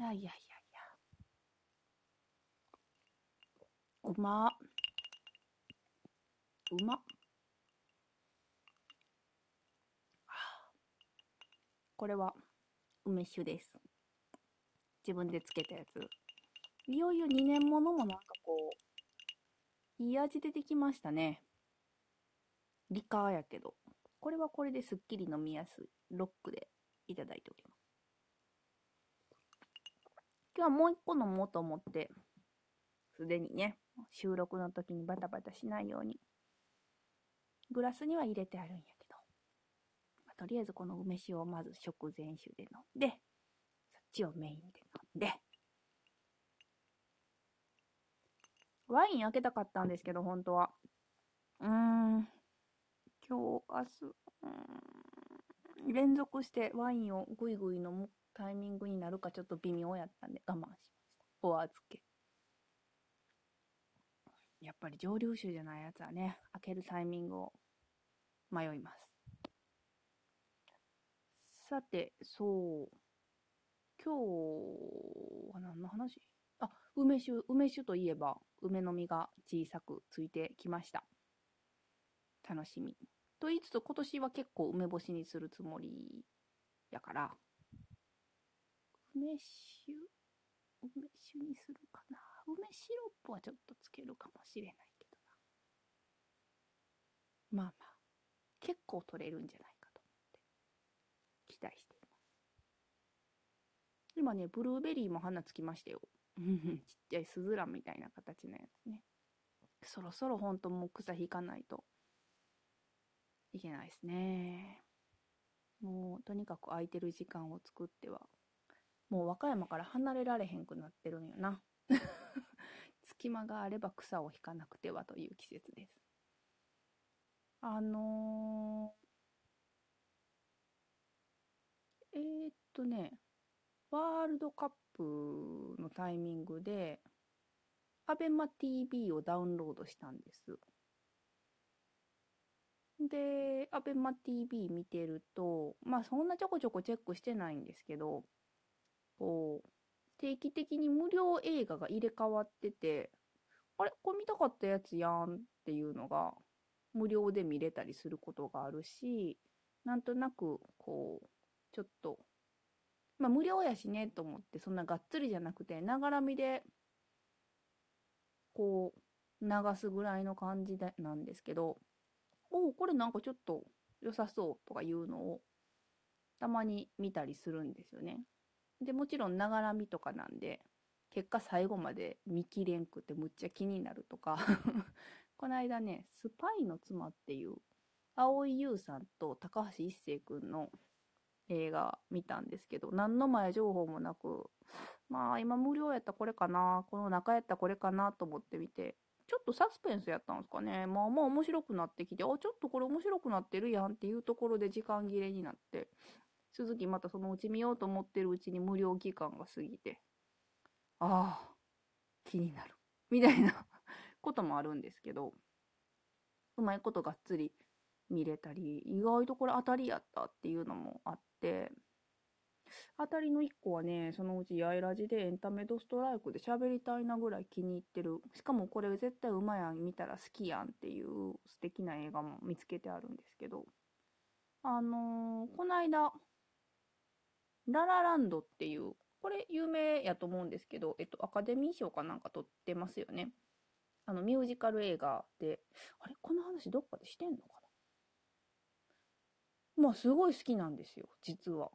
いやいやいやいや。うま。うま。これは梅酒です。自分でつけたやつ。いよいよ2年ものもなんかこう、いい味出てきましたね。リカーやけど。これはこれですっきり飲みやすい。ロックでいただいております。今日はもう一個飲もうと思って、すでにね、収録の時にバタバタしないように、グラスには入れてあるんやけど、まあとりあえずこの梅酒をまず食前酒で飲んで、そっちをメインで飲んで、ワイン開けたかったんですけど、本当は。うーん、今日、明日、うーん、連続してワインをぐいぐい飲むタイミングになるかちょっと微妙やったんで我慢しました。お預け。やっぱり蒸留酒じゃないやつはね、開けるタイミングを迷います。さて、そう。今日は何の話？あ、梅酒、梅酒といえば、梅の実が小さくついてきました。楽しみ。と言いつつ、今年は結構梅干しにするつもりやから、梅酒、梅酒にするかな。梅シロップはちょっとつけるかもしれないけどな。まあまあ、結構取れるんじゃないかと思って、期待しています。今ね、ブルーベリーも花つきましたよ。ちっちゃいスズランみたいな形のやつね。そろそろほんともう草引かないといけないですね。もうとにかく空いてる時間を作っては、もう和歌山から離れられへんくなってるんよな。隙間があれば草を引かなくてはという季節です。あのー、えー、っとね、ワールドカップのタイミングで、アベマ TV をダウンロードしたんです。で、アベマ TV 見てると、まあそんなちょこちょこチェックしてないんですけど、こう、定期的に無料映画が入れ替わってて、あれ？これ見たかったやつやんっていうのが無料で見れたりすることがあるし、なんとなくこう、ちょっと、まあ無料やしねと思って、そんながっつりじゃなくて、ながら見で、こう、流すぐらいの感じでなんですけど、おお、これなんかちょっと良さそうとかいうのをたまに見たりするんですよね。で、もちろんながら見とかなんで、結果最後まで見切れんくてむっちゃ気になるとか この間ね、スパイの妻っていう、蒼井優さんと高橋一生くんの映画見たんですけど、何の前情報もなく、まあ今無料やったこれかな、この中やったこれかなと思ってみて、ちょっとサスペンスやったんですかね。まあまあ面白くなってきて、あ、ちょっとこれ面白くなってるやんっていうところで時間切れになって、続きまたそのうち見ようと思ってるうちに無料期間が過ぎて、ああ、気になる。みたいな こともあるんですけど、うまいことがっつり見れたり、意外とこれ当たりやったっていうのもあって、当たりの1個はね、そのうちやいラジでエンタメドストライクで喋りたいなぐらい気に入ってる。しかもこれ絶対うまやん、見たら好きやんっていう素敵な映画も見つけてあるんですけど、あのーこの間、ララランドっていう、これ有名やと思うんですけど、えっと、アカデミー賞かなんか取ってますよね。あの、ミュージカル映画で、あれこの話どっかでしてんのかなまあ、すごい好きなんですよ、実は。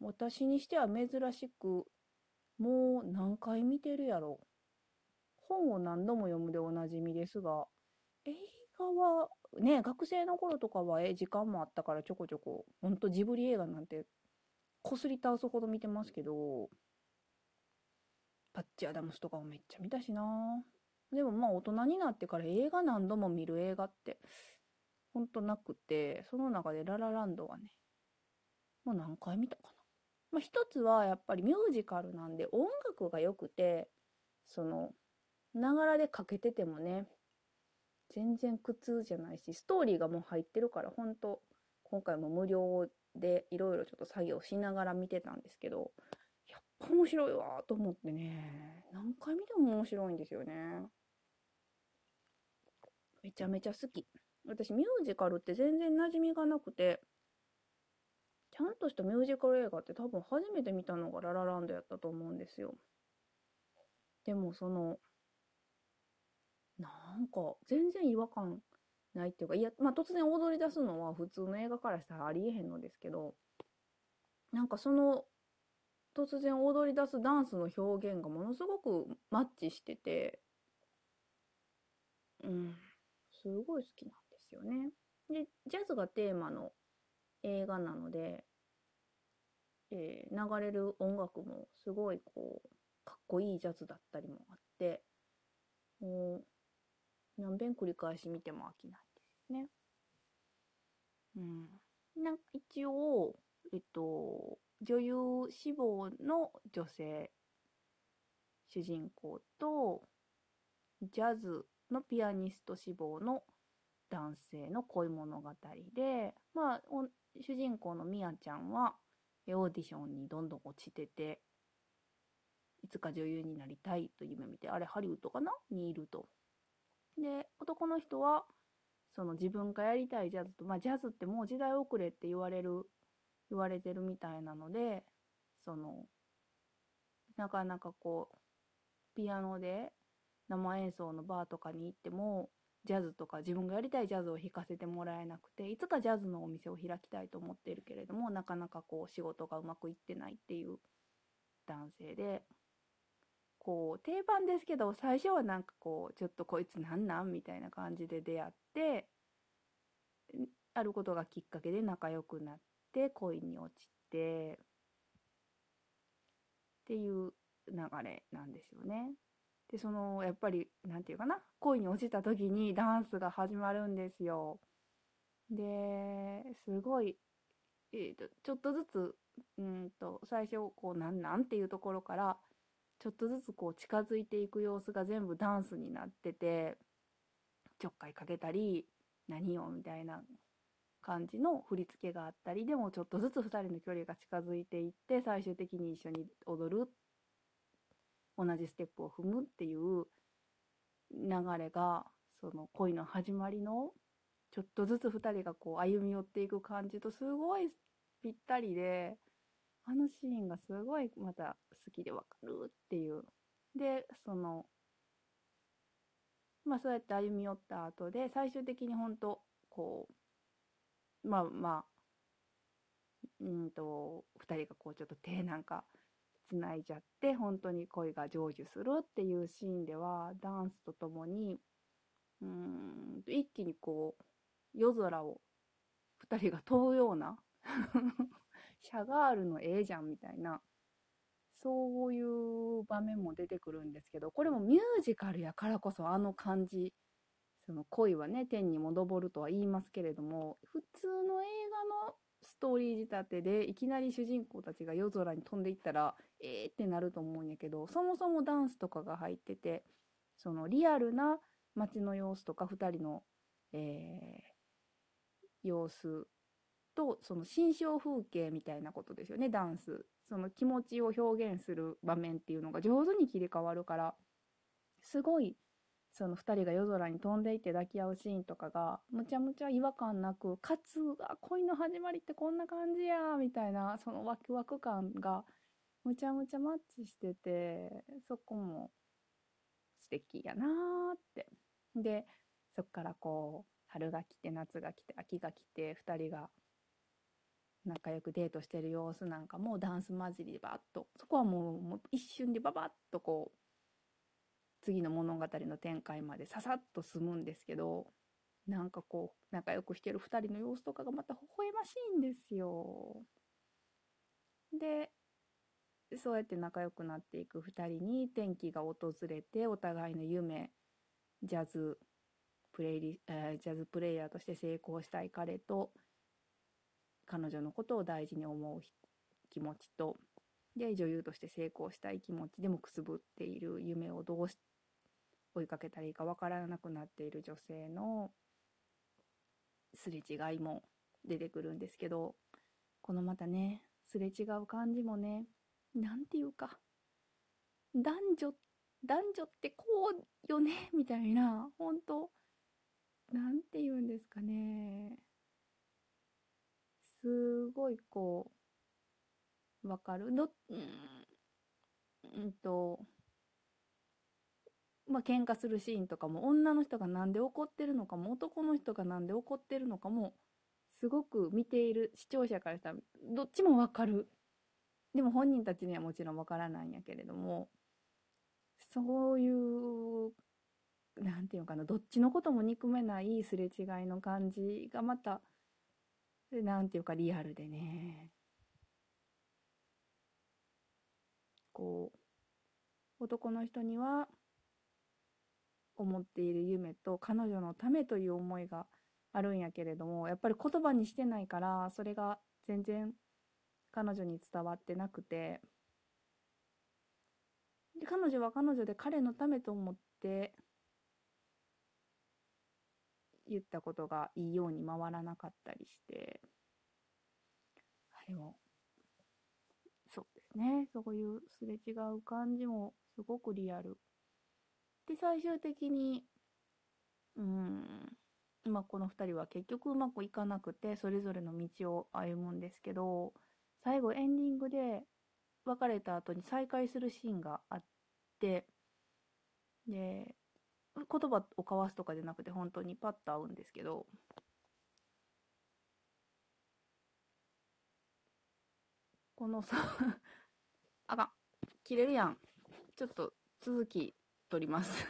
私にしては珍しく、もう何回見てるやろ。本を何度も読むでおなじみですが、映画は、ね、学生の頃とかは、え、時間もあったからちょこちょこ、ほんとジブリ映画なんて、こすり倒すほど見てますけど、パッチ・アダムスとかもめっちゃ見たしなでもまあ大人になってから映画何度も見る映画ってほんとなくて、その中でララランドはね、もう何回見たかな。まあ一つはやっぱりミュージカルなんで音楽が良くて、その、ながらでかけててもね、全然苦痛じゃないし、ストーリーがもう入ってるから、ほんと、今回も無料でいろいろちょっと作業しながら見てたんですけど、やっぱ面白いわと思ってね、何回見ても面白いんですよね。めちゃめちゃ好き。私ミュージカルって全然馴染みがなくて、ちゃんとしたミュージカル映画って多分初めて見たのがララランドやったと思うんですよ。でもその、なんか全然違和感ないっていうか、いや、まあ突然踊り出すのは普通の映画からしたらありえへんのですけど、なんかその突然踊り出すダンスの表現がものすごくマッチしてて、うん、すごい好きなんですよね。で、ジャズがテーマの映画なので、えー、流れる音楽もすごいこう、かっこいいジャズだったりもあって、もう、何遍繰り返し見ても飽きないですね。うん。なんか一応、えっと、女優志望の女性主人公と、ジャズのピアニスト志望の男性の恋物語で、まあ、主人公のみやちゃんは、オーディションにどんどん落ちてて、いつか女優になりたいと夢見て、あれハリウッドかな？にいると。で、男の人は、その自分がやりたいジャズと、まあジャズってもう時代遅れって言われる、言われてるみたいなので、その、なかなかこう、ピアノで生演奏のバーとかに行っても、ジャズとか自分がやりたいジャズを弾かせてもらえなくていつかジャズのお店を開きたいと思っているけれどもなかなかこう仕事がうまくいってないっていう男性でこう定番ですけど最初はなんかこうちょっとこいつなんなんみたいな感じで出会ってあることがきっかけで仲良くなって恋に落ちてっていう流れなんですよね。で、その、やっぱり、なんていうかな、恋に落ちた時にダンスが始まるんですよ。で、すごい、えーと、ちょっとずつ、うんと、最初、こう、なんなんっていうところから、ちょっとずつこう近づいていく様子が全部ダンスになってて、ちょっかいかけたり、何よみたいな感じの振り付けがあったり、でもちょっとずつ2人の距離が近づいていって、最終的に一緒に踊るっ同じステップを踏むっていう流れがその恋の始まりのちょっとずつ2人がこう歩み寄っていく感じとすごいぴったりであのシーンがすごいまた好きでわかるっていう。でそのまあそうやって歩み寄った後で最終的に本当こうまあまあうんと2人がこうちょっと手なんか繋いじゃって本当に恋が成就するっていうシーンではダンスとともにうん一気にこう夜空を2人が飛ぶような シャガールの絵じゃんみたいなそういう場面も出てくるんですけどこれもミュージカルやからこそあの感じその恋はね天にも昇るとは言いますけれども普通の映画のストーリー仕立てでいきなり主人公たちが夜空に飛んでいったらえーってなると思うんやけどそもそもダンスとかが入っててそのリアルな街の様子とか2人の、えー、様子とその心象風景みたいなことですよねダンス。その気持ちを表現する場面っていうのが上手に切り替わるからすごいその2人が夜空に飛んでいって抱き合うシーンとかがむちゃむちゃ違和感なくかつあ恋の始まりってこんな感じやみたいなそのワクワク感がむちゃむちゃマッチしててそこも素敵やなーって。でそっからこう春が来て夏が来て秋が来て2人が仲良くデートしてる様子なんかもダンス混じりでバッとそこはもうもう一瞬でババッとこう次の物語の展開までささっと進むんですけどなんかこう仲良くしてる2人の様子とかがまた微笑ましいんですよ。でそうやって仲良くなっていく2人に転機が訪れてお互いの夢ジャズプレイリ、えー、ジャズプレイヤーとして成功したい彼と彼女のことを大事に思う気持ちとで女優として成功したい気持ちでもくすぶっている夢をどうし追いかけたらいいかわからなくなっている女性のすれ違いも出てくるんですけどこのまたねすれ違う感じもね何て言うか男女、男女ってこうよねみたいな、本当なんて言うんですかね。すごいこう、わかるど、うん、うんと、まあ、喧嘩するシーンとかも、女の人がなんで怒ってるのかも、男の人がなんで怒ってるのかも、すごく見ている視聴者からしたら、どっちもわかる。でも本人たちにはもちろんわからないんやけれども、そういう、なんていうのかな、どっちのことも憎めないすれ違いの感じがまた、なんていうかリアルでね、こう、男の人には、思っている夢と彼女のためという思いがあるんやけれどもやっぱり言葉にしてないからそれが全然彼女に伝わってなくて。で彼女は彼女で彼のためと思って言ったことがいいように回らなかったりして。あれもそうですね。そういうすれ違う感じもすごくリアル。で、最終的に、うん、まあ、この2人は結局うまくいかなくて、それぞれの道を歩むんですけど、最後エンディングで別れた後に再会するシーンがあって、で、言葉を交わすとかじゃなくて本当にパッと会うんですけど、このさ あかん、切れるやん。ちょっと続きとります。